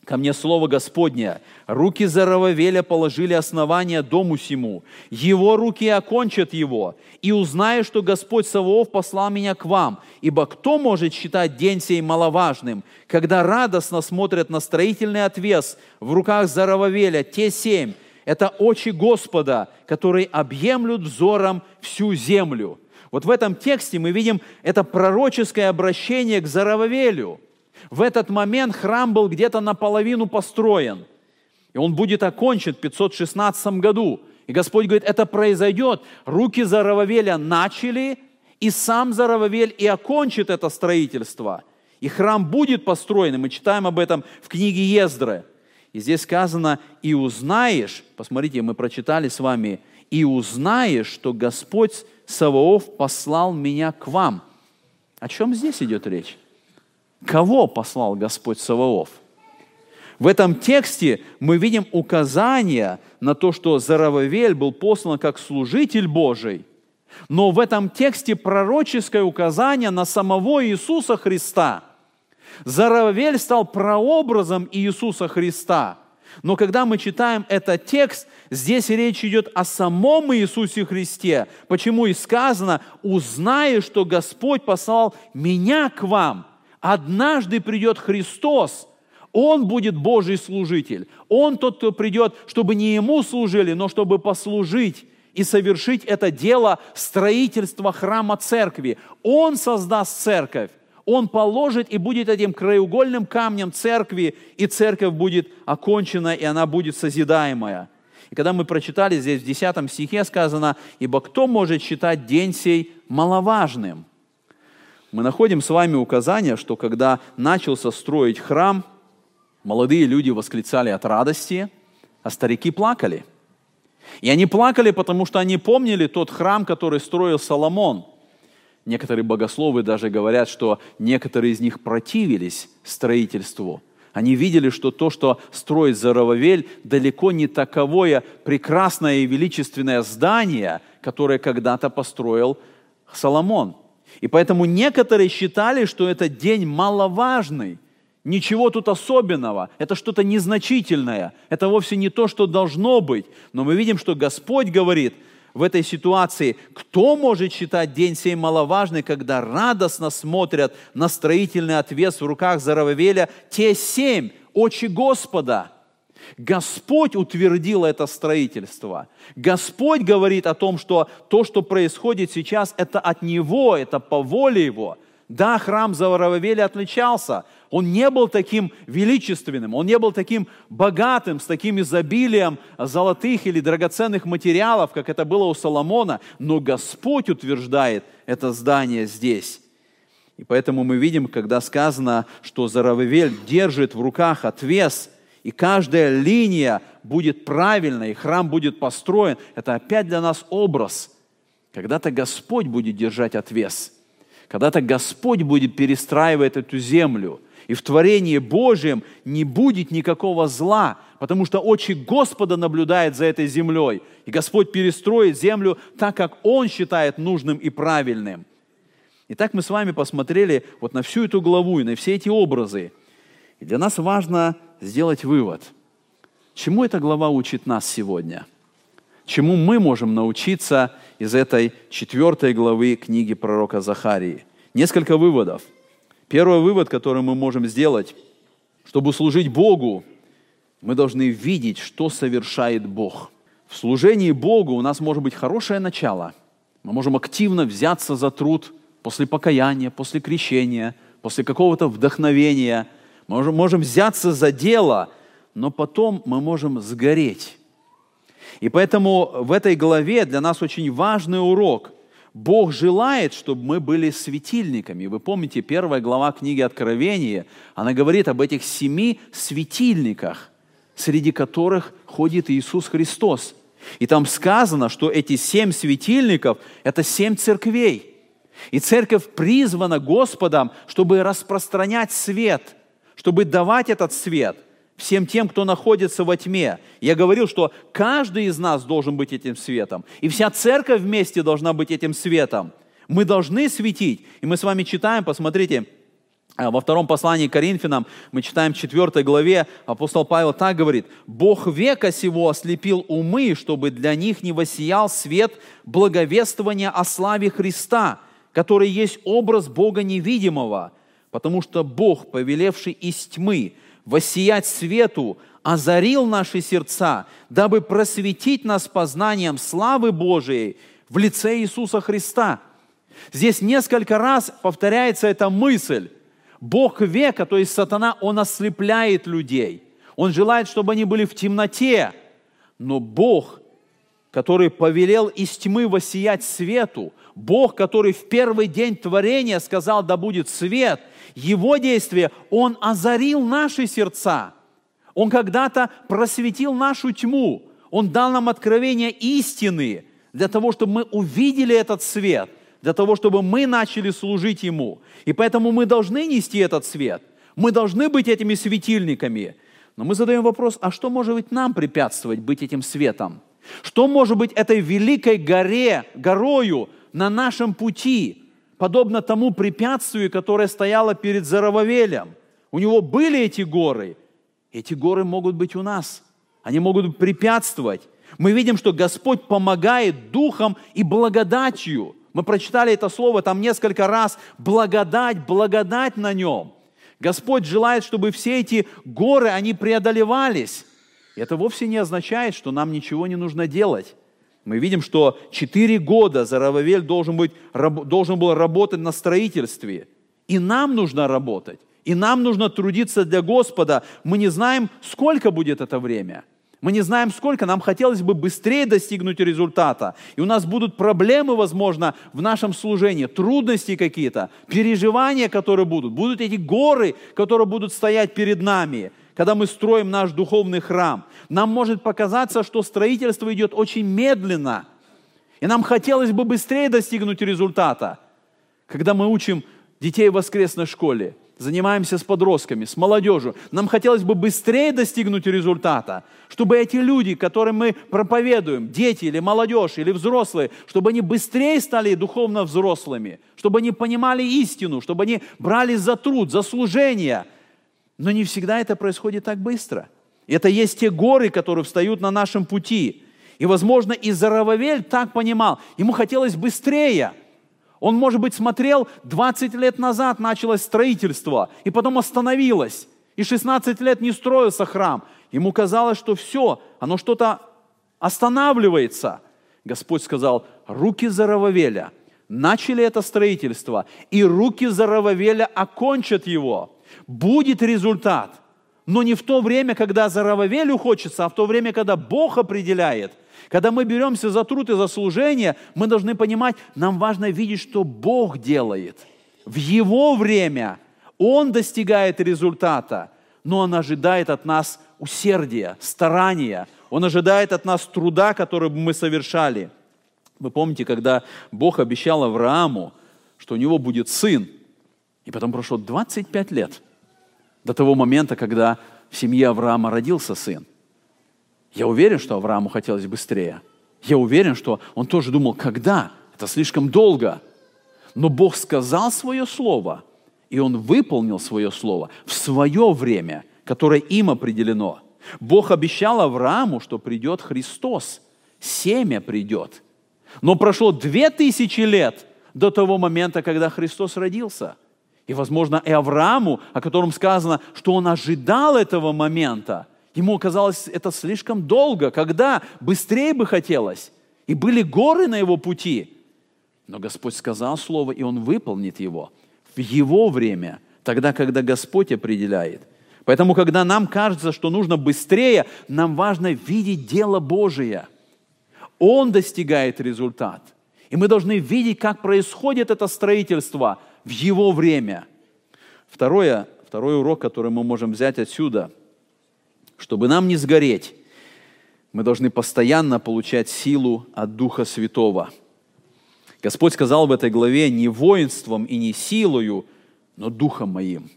ко мне слово Господне. Руки Зарававеля положили основание дому сему. Его руки окончат его. И узнаю, что Господь Саваоф послал меня к вам. Ибо кто может считать день сей маловажным, когда радостно смотрят на строительный отвес в руках Зарававеля, те семь, это очи Господа, которые объемлют взором всю землю. Вот в этом тексте мы видим это пророческое обращение к Зарававелю – в этот момент храм был где-то наполовину построен. И он будет окончен в 516 году. И Господь говорит, это произойдет. Руки Зарававеля начали, и сам Зарававель и окончит это строительство. И храм будет построен. И мы читаем об этом в книге Ездры. И здесь сказано, и узнаешь, посмотрите, мы прочитали с вами, и узнаешь, что Господь Саваоф послал меня к вам. О чем здесь идет речь? Кого послал Господь Саваоф? В этом тексте мы видим указание на то, что Зарававель был послан как служитель Божий, но в этом тексте пророческое указание на самого Иисуса Христа. Зарававель стал прообразом Иисуса Христа. Но когда мы читаем этот текст, здесь речь идет о самом Иисусе Христе. Почему и сказано, узнай, что Господь послал меня к вам. Однажды придет Христос, Он будет Божий служитель. Он тот, кто придет, чтобы не Ему служили, но чтобы послужить и совершить это дело строительства храма церкви. Он создаст церковь. Он положит и будет этим краеугольным камнем церкви, и церковь будет окончена, и она будет созидаемая. И когда мы прочитали здесь в 10 стихе сказано, «Ибо кто может считать день сей маловажным?» Мы находим с вами указание, что когда начался строить храм, молодые люди восклицали от радости, а старики плакали. И они плакали, потому что они помнили тот храм, который строил Соломон – Некоторые богословы даже говорят, что некоторые из них противились строительству. Они видели, что то, что строит Зарававель, далеко не таковое прекрасное и величественное здание, которое когда-то построил Соломон. И поэтому некоторые считали, что этот день маловажный, ничего тут особенного, это что-то незначительное, это вовсе не то, что должно быть. Но мы видим, что Господь говорит – в этой ситуации, кто может считать день сей маловажный, когда радостно смотрят на строительный отвес в руках Зарававеля те семь очи Господа? Господь утвердил это строительство. Господь говорит о том, что то, что происходит сейчас, это от Него, это по воле Его. Да, храм Зарававеля отличался он не был таким величественным, он не был таким богатым, с таким изобилием золотых или драгоценных материалов, как это было у Соломона, но Господь утверждает это здание здесь. И поэтому мы видим, когда сказано, что Зарававель держит в руках отвес, и каждая линия будет правильной, и храм будет построен, это опять для нас образ. Когда-то Господь будет держать отвес, когда-то Господь будет перестраивать эту землю – и в творении Божьем не будет никакого зла, потому что очи Господа наблюдают за этой землей. И Господь перестроит землю так, как Он считает нужным и правильным. Итак, мы с вами посмотрели вот на всю эту главу и на все эти образы. И для нас важно сделать вывод. Чему эта глава учит нас сегодня? Чему мы можем научиться из этой четвертой главы книги пророка Захарии? Несколько выводов – Первый вывод, который мы можем сделать, чтобы служить Богу, мы должны видеть, что совершает Бог. В служении Богу у нас может быть хорошее начало. Мы можем активно взяться за труд после покаяния, после крещения, после какого-то вдохновения. Мы можем, взяться за дело, но потом мы можем сгореть. И поэтому в этой главе для нас очень важный урок – Бог желает, чтобы мы были светильниками. Вы помните, первая глава книги Откровения, она говорит об этих семи светильниках, среди которых ходит Иисус Христос. И там сказано, что эти семь светильников – это семь церквей. И церковь призвана Господом, чтобы распространять свет, чтобы давать этот свет – всем тем, кто находится во тьме. Я говорил, что каждый из нас должен быть этим светом. И вся церковь вместе должна быть этим светом. Мы должны светить. И мы с вами читаем, посмотрите, э, во втором послании к Коринфянам, мы читаем в 4 главе, апостол Павел так говорит, «Бог века сего ослепил умы, чтобы для них не воссиял свет благовествования о славе Христа, который есть образ Бога невидимого, потому что Бог, повелевший из тьмы, воссиять свету, озарил наши сердца, дабы просветить нас познанием славы Божией в лице Иисуса Христа. Здесь несколько раз повторяется эта мысль. Бог века, то есть сатана, он ослепляет людей. Он желает, чтобы они были в темноте. Но Бог, который повелел из тьмы воссиять свету, Бог, который в первый день творения сказал, да будет свет – его действие, Он озарил наши сердца. Он когда-то просветил нашу тьму. Он дал нам откровение истины для того, чтобы мы увидели этот свет, для того, чтобы мы начали служить Ему. И поэтому мы должны нести этот свет. Мы должны быть этими светильниками. Но мы задаем вопрос, а что может быть нам препятствовать быть этим светом? Что может быть этой великой горе, горою на нашем пути? подобно тому препятствию, которое стояло перед Зарававелем. У него были эти горы, Эти горы могут быть у нас. Они могут препятствовать. Мы видим, что Господь помогает духом и благодатью. Мы прочитали это слово там несколько раз. Благодать, благодать на нем. Господь желает, чтобы все эти горы, они преодолевались. Это вовсе не означает, что нам ничего не нужно делать. Мы видим, что четыре года Зарававель должен, быть, должен был работать на строительстве. И нам нужно работать. И нам нужно трудиться для Господа. Мы не знаем, сколько будет это время. Мы не знаем, сколько. Нам хотелось бы быстрее достигнуть результата. И у нас будут проблемы, возможно, в нашем служении, трудности какие-то, переживания, которые будут. Будут эти горы, которые будут стоять перед нами – когда мы строим наш духовный храм. Нам может показаться, что строительство идет очень медленно, и нам хотелось бы быстрее достигнуть результата. Когда мы учим детей в воскресной школе, занимаемся с подростками, с молодежью, нам хотелось бы быстрее достигнуть результата, чтобы эти люди, которым мы проповедуем, дети или молодежь, или взрослые, чтобы они быстрее стали духовно взрослыми, чтобы они понимали истину, чтобы они брали за труд, за служение – но не всегда это происходит так быстро. Это есть те горы, которые встают на нашем пути. И, возможно, и Зарававель так понимал. Ему хотелось быстрее. Он, может быть, смотрел, 20 лет назад началось строительство, и потом остановилось. И 16 лет не строился храм. Ему казалось, что все, оно что-то останавливается. Господь сказал, руки Зарававеля начали это строительство, и руки Зарававеля окончат его будет результат. Но не в то время, когда Зарававелю хочется, а в то время, когда Бог определяет. Когда мы беремся за труд и за служение, мы должны понимать, нам важно видеть, что Бог делает. В Его время Он достигает результата, но Он ожидает от нас усердия, старания. Он ожидает от нас труда, который мы совершали. Вы помните, когда Бог обещал Аврааму, что у него будет сын, и потом прошло 25 лет – до того момента, когда в семье Авраама родился сын. Я уверен, что Аврааму хотелось быстрее. Я уверен, что он тоже думал, когда? Это слишком долго. Но Бог сказал свое слово, и он выполнил свое слово в свое время, которое им определено. Бог обещал Аврааму, что придет Христос, семя придет. Но прошло две тысячи лет до того момента, когда Христос родился – и, возможно, и Аврааму, о котором сказано, что он ожидал этого момента, ему казалось это слишком долго, когда быстрее бы хотелось. И были горы на его пути. Но Господь сказал слово, и он выполнит его в его время, тогда, когда Господь определяет. Поэтому, когда нам кажется, что нужно быстрее, нам важно видеть дело Божие. Он достигает результат. И мы должны видеть, как происходит это строительство – в его время. Второе, второй урок, который мы можем взять отсюда, чтобы нам не сгореть, мы должны постоянно получать силу от Духа Святого. Господь сказал в этой главе не воинством и не силою, но Духом моим.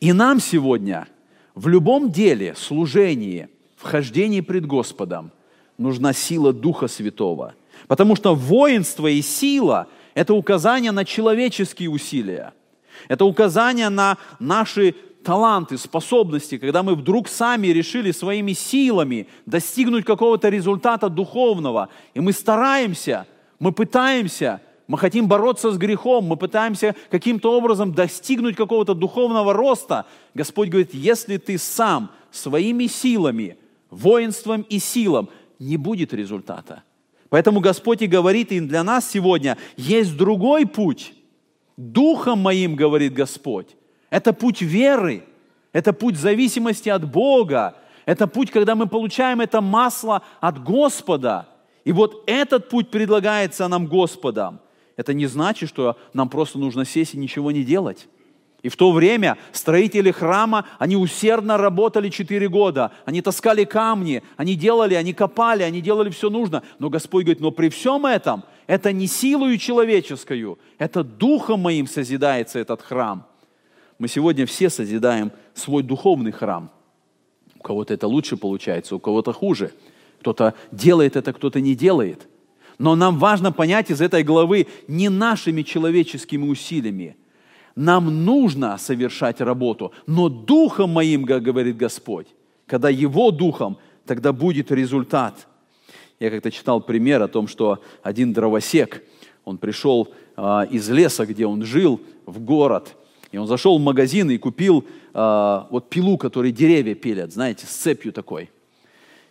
И нам сегодня в любом деле, служении, вхождении пред Господом нужна сила Духа Святого. Потому что воинство и сила это указание на человеческие усилия. Это указание на наши таланты, способности, когда мы вдруг сами решили своими силами достигнуть какого-то результата духовного, и мы стараемся, мы пытаемся, мы хотим бороться с грехом, мы пытаемся каким-то образом достигнуть какого-то духовного роста. Господь говорит, если ты сам своими силами, воинством и силом, не будет результата. Поэтому Господь и говорит им для нас сегодня, есть другой путь. Духом моим, говорит Господь. Это путь веры, это путь зависимости от Бога, это путь, когда мы получаем это масло от Господа. И вот этот путь предлагается нам Господом. Это не значит, что нам просто нужно сесть и ничего не делать. И в то время строители храма, они усердно работали четыре года. Они таскали камни, они делали, они копали, они делали все нужно. Но Господь говорит, но при всем этом, это не силою человеческую, это духом моим созидается этот храм. Мы сегодня все созидаем свой духовный храм. У кого-то это лучше получается, у кого-то хуже. Кто-то делает это, кто-то не делает. Но нам важно понять из этой главы не нашими человеческими усилиями – нам нужно совершать работу, но духом моим, как говорит Господь, когда Его духом, тогда будет результат. Я как-то читал пример о том, что один дровосек, он пришел э, из леса, где он жил, в город, и он зашел в магазин и купил э, вот пилу, которой деревья пилят, знаете, с цепью такой.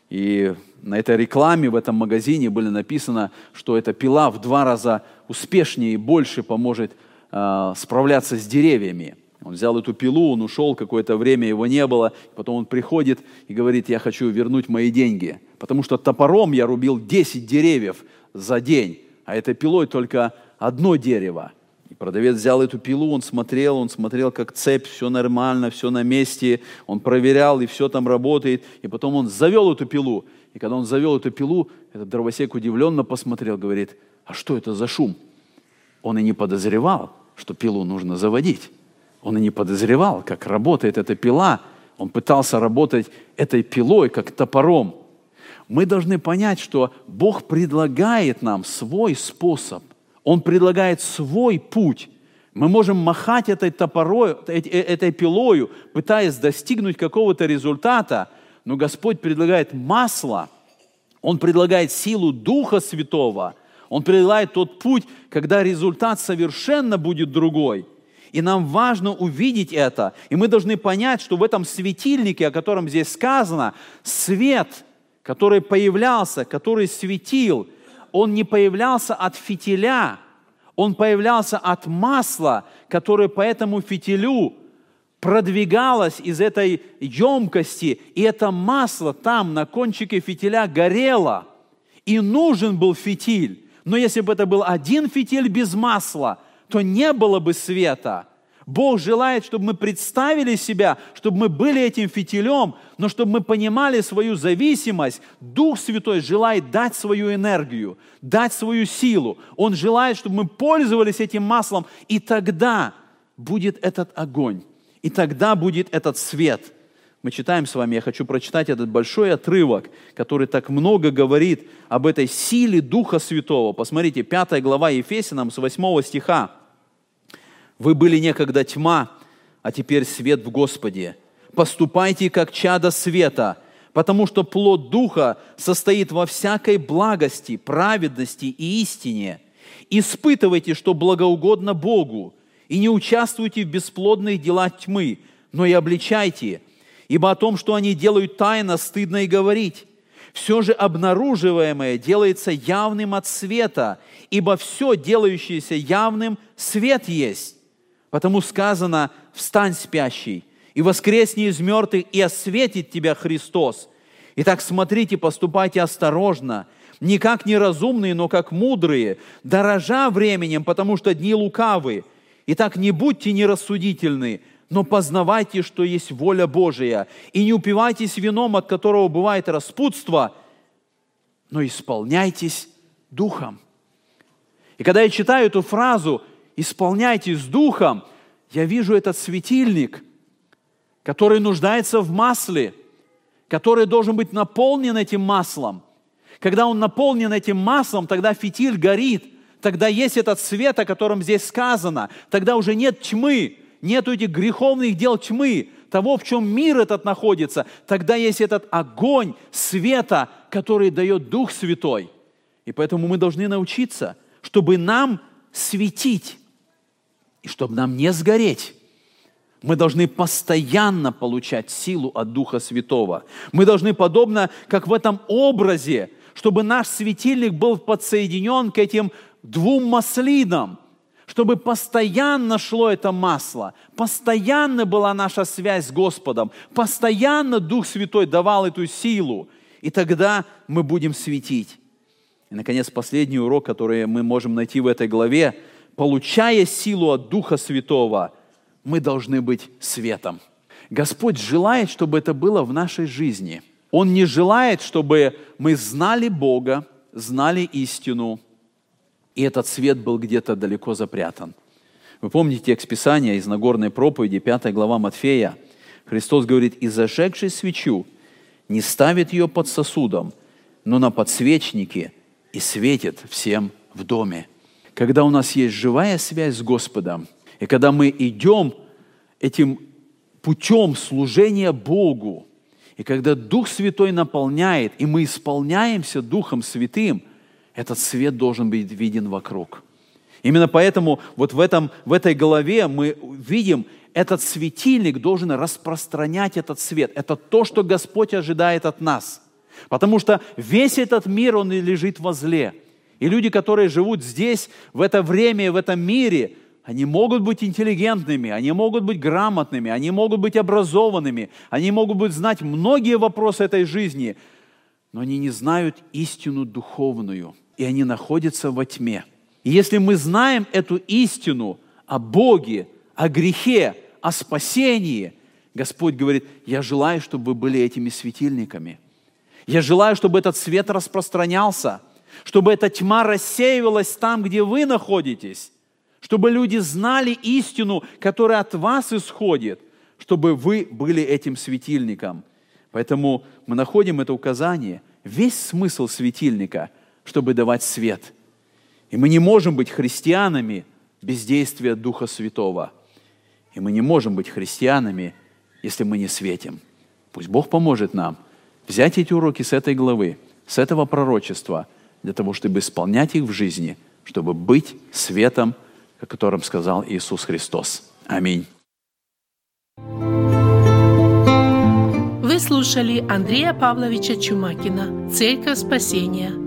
И на этой рекламе в этом магазине было написано, что эта пила в два раза успешнее и больше поможет э, справляться с деревьями. Он взял эту пилу, он ушел, какое-то время его не было, потом он приходит и говорит, я хочу вернуть мои деньги, потому что топором я рубил 10 деревьев за день, а этой пилой только одно дерево. И продавец взял эту пилу, он смотрел, он смотрел, как цепь, все нормально, все на месте, он проверял, и все там работает, и потом он завел эту пилу. И когда он завел эту пилу, этот дровосек удивленно посмотрел, говорит, а что это за шум? Он и не подозревал, что пилу нужно заводить. Он и не подозревал, как работает эта пила. Он пытался работать этой пилой, как топором. Мы должны понять, что Бог предлагает нам свой способ. Он предлагает свой путь. Мы можем махать этой топорой, этой пилою, пытаясь достигнуть какого-то результата, но Господь предлагает масло, Он предлагает силу Духа Святого, Он предлагает тот путь, когда результат совершенно будет другой – и нам важно увидеть это. И мы должны понять, что в этом светильнике, о котором здесь сказано, свет, который появлялся, который светил, он не появлялся от фитиля, он появлялся от масла, которое по этому фитилю продвигалось из этой емкости, и это масло там на кончике фитиля горело. И нужен был фитиль. Но если бы это был один фитиль без масла – то не было бы света. Бог желает, чтобы мы представили себя, чтобы мы были этим фитилем, но чтобы мы понимали свою зависимость. Дух Святой желает дать свою энергию, дать свою силу. Он желает, чтобы мы пользовались этим маслом, и тогда будет этот огонь, и тогда будет этот свет. Мы читаем с вами, я хочу прочитать этот большой отрывок, который так много говорит об этой силе Духа Святого. Посмотрите, 5 глава Ефесянам с 8 стиха. Вы были некогда тьма, а теперь свет в Господе. Поступайте как чада света, потому что плод Духа состоит во всякой благости, праведности и истине. Испытывайте, что благоугодно Богу, и не участвуйте в бесплодных делах тьмы, но и обличайте, ибо о том, что они делают тайно, стыдно и говорить. Все же обнаруживаемое делается явным от света, ибо все, делающееся явным, свет есть. Потому сказано, встань спящий, и воскресни из мертвых, и осветит тебя Христос. Итак, смотрите, поступайте осторожно, не как неразумные, но как мудрые, дорожа временем, потому что дни лукавы. Итак, не будьте нерассудительны, но познавайте, что есть воля Божия, и не упивайтесь вином, от которого бывает распутство, но исполняйтесь Духом. И когда я читаю эту фразу – исполняйтесь Духом, я вижу этот светильник, который нуждается в масле, который должен быть наполнен этим маслом. Когда он наполнен этим маслом, тогда фитиль горит, тогда есть этот свет, о котором здесь сказано, тогда уже нет тьмы, нет этих греховных дел тьмы, того, в чем мир этот находится, тогда есть этот огонь света, который дает Дух Святой. И поэтому мы должны научиться, чтобы нам светить, и чтобы нам не сгореть, мы должны постоянно получать силу от Духа Святого. Мы должны, подобно как в этом образе, чтобы наш светильник был подсоединен к этим двум маслинам, чтобы постоянно шло это масло, постоянно была наша связь с Господом, постоянно Дух Святой давал эту силу, и тогда мы будем светить. И, наконец, последний урок, который мы можем найти в этой главе – получая силу от Духа Святого, мы должны быть светом. Господь желает, чтобы это было в нашей жизни. Он не желает, чтобы мы знали Бога, знали истину, и этот свет был где-то далеко запрятан. Вы помните текст Писания из Нагорной проповеди, 5 глава Матфея? Христос говорит, «И зажегший свечу не ставит ее под сосудом, но на подсвечнике и светит всем в доме» когда у нас есть живая связь с Господом, И когда мы идем этим путем служения Богу, и когда Дух Святой наполняет, и мы исполняемся Духом Святым, этот свет должен быть виден вокруг. Именно поэтому вот в, этом, в этой голове мы видим, этот светильник должен распространять этот свет. Это то, что Господь ожидает от нас. Потому что весь этот мир, он лежит во зле. И люди, которые живут здесь, в это время, в этом мире, они могут быть интеллигентными, они могут быть грамотными, они могут быть образованными, они могут быть знать многие вопросы этой жизни, но они не знают истину духовную, и они находятся во тьме. И если мы знаем эту истину о Боге, о грехе, о спасении, Господь говорит, я желаю, чтобы вы были этими светильниками. Я желаю, чтобы этот свет распространялся, чтобы эта тьма рассеивалась там, где вы находитесь, чтобы люди знали истину, которая от вас исходит, чтобы вы были этим светильником. Поэтому мы находим это указание, весь смысл светильника, чтобы давать свет. И мы не можем быть христианами без действия Духа Святого – и мы не можем быть христианами, если мы не светим. Пусть Бог поможет нам взять эти уроки с этой главы, с этого пророчества, для того, чтобы исполнять их в жизни, чтобы быть светом, о котором сказал Иисус Христос. Аминь. Вы слушали Андрея Павловича Чумакина «Церковь спасения»